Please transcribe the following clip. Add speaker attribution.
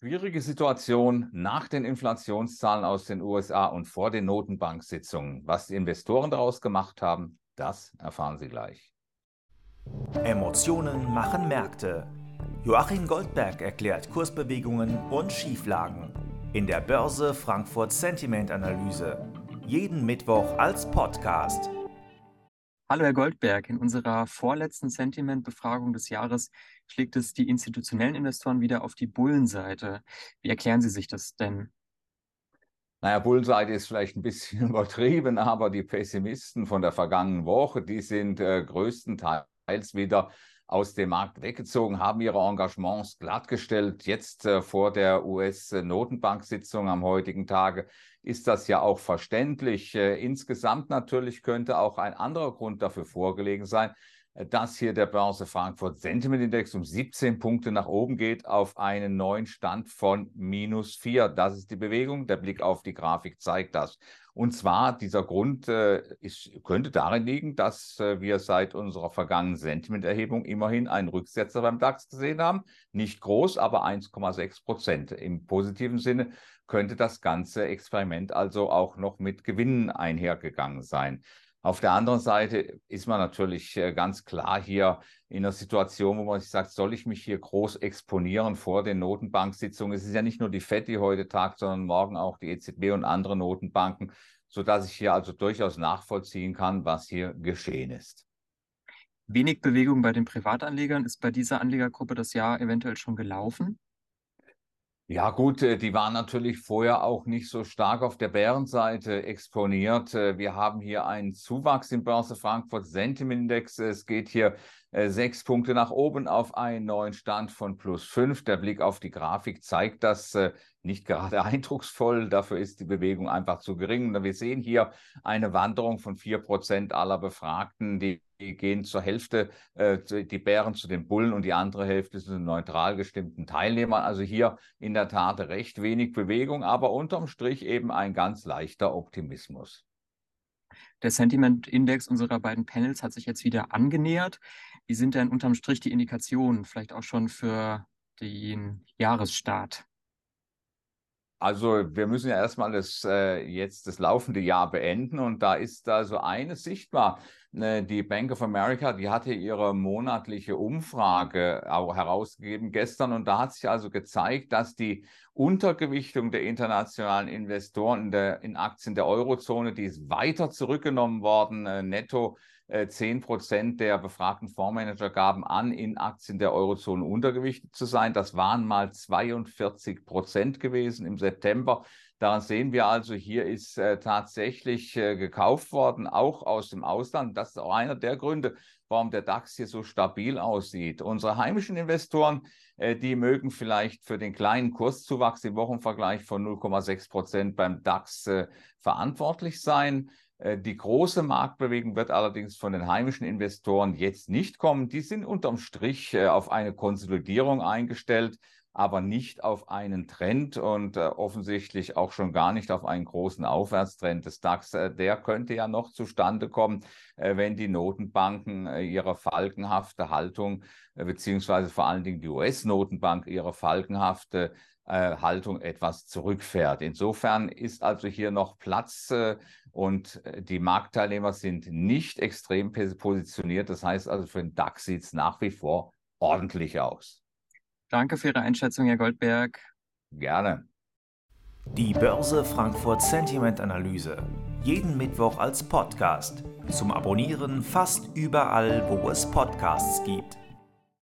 Speaker 1: Schwierige Situation nach den Inflationszahlen aus den USA und vor den Notenbanksitzungen. Was die Investoren daraus gemacht haben, das erfahren Sie gleich.
Speaker 2: Emotionen machen Märkte. Joachim Goldberg erklärt Kursbewegungen und Schieflagen in der Börse Frankfurt Sentiment Analyse. Jeden Mittwoch als Podcast.
Speaker 3: Hallo Herr Goldberg, in unserer vorletzten Sentiment-Befragung des Jahres schlägt es die institutionellen Investoren wieder auf die Bullenseite. Wie erklären Sie sich das denn?
Speaker 1: Naja, Bullenseite ist vielleicht ein bisschen übertrieben, aber die Pessimisten von der vergangenen Woche, die sind äh, größtenteils wieder aus dem Markt weggezogen, haben ihre Engagements glattgestellt. Jetzt äh, vor der US-Notenbank-Sitzung am heutigen Tage ist das ja auch verständlich. Äh, insgesamt natürlich könnte auch ein anderer Grund dafür vorgelegen sein, dass hier der Börse Frankfurt Sentiment Index um 17 Punkte nach oben geht auf einen neuen Stand von minus 4. Das ist die Bewegung. Der Blick auf die Grafik zeigt das. Und zwar, dieser Grund äh, ist, könnte darin liegen, dass äh, wir seit unserer vergangenen Sentimenterhebung immerhin einen Rücksetzer beim DAX gesehen haben. Nicht groß, aber 1,6 Prozent. Im positiven Sinne könnte das ganze Experiment also auch noch mit Gewinnen einhergegangen sein. Auf der anderen Seite ist man natürlich äh, ganz klar hier in einer Situation, wo man sich sagt, soll ich mich hier groß exponieren vor den Notenbanksitzungen? Es ist ja nicht nur die FED, die heute tagt, sondern morgen auch die EZB und andere Notenbanken, sodass ich hier also durchaus nachvollziehen kann, was hier geschehen ist.
Speaker 3: Wenig Bewegung bei den Privatanlegern. Ist bei dieser Anlegergruppe das Jahr eventuell schon gelaufen?
Speaker 1: Ja gut, äh, die waren natürlich vorher auch nicht so stark auf der Bärenseite exponiert. Äh, wir haben hier einen Zuwachs im Börse Frankfurt Sentiment Index. Es geht hier äh, sechs Punkte nach oben auf einen neuen Stand von plus fünf. Der Blick auf die Grafik zeigt das nicht gerade eindrucksvoll. Dafür ist die Bewegung einfach zu gering. Wir sehen hier eine Wanderung von vier Prozent aller Befragten, die gehen zur Hälfte, äh, die Bären zu den Bullen und die andere Hälfte zu den neutral gestimmten Teilnehmern. Also hier in der Tat recht wenig Bewegung, aber unterm Strich eben ein ganz leichter Optimismus.
Speaker 3: Der Sentiment-Index unserer beiden Panels hat sich jetzt wieder angenähert. Wie sind denn unterm Strich die Indikationen, vielleicht auch schon für den Jahresstart?
Speaker 1: Also wir müssen ja erstmal das äh, jetzt das laufende Jahr beenden und da ist also eines sichtbar. Äh, die Bank of America, die hatte ihre monatliche Umfrage herausgegeben gestern und da hat sich also gezeigt, dass die Untergewichtung der internationalen Investoren in, der, in Aktien der Eurozone, die ist weiter zurückgenommen worden, äh, netto 10 äh, Prozent der befragten Fondsmanager gaben an, in Aktien der Eurozone untergewichtet zu sein. Das waren mal 42 Prozent gewesen im September. Daran sehen wir also, hier ist äh, tatsächlich äh, gekauft worden, auch aus dem Ausland. Das ist auch einer der Gründe, warum der DAX hier so stabil aussieht. Unsere heimischen Investoren, äh, die mögen vielleicht für den kleinen Kurszuwachs im Wochenvergleich von 0,6 Prozent beim DAX äh, verantwortlich sein. Äh, die große Marktbewegung wird allerdings von den heimischen Investoren jetzt nicht kommen. Die sind unterm Strich äh, auf eine Konsolidierung eingestellt, aber nicht auf einen Trend und äh, offensichtlich auch schon gar nicht auf einen großen Aufwärtstrend des DAX. Der könnte ja noch zustande kommen, wenn die Notenbanken ihre falkenhafte Haltung, beziehungsweise vor allen Dingen die US-Notenbank ihre falkenhafte Haltung etwas zurückfährt. Insofern ist also hier noch Platz und äh, die Marktteilnehmer sind nicht extrem positioniert. Das heißt also, für den DAX sieht es nach wie vor ordentlich aus.
Speaker 3: Danke für Ihre Einschätzung, Herr Goldberg.
Speaker 1: Gerne.
Speaker 2: Die Börse Frankfurt Sentiment Analyse. Jeden Mittwoch als Podcast. Zum Abonnieren fast überall, wo es Podcasts gibt.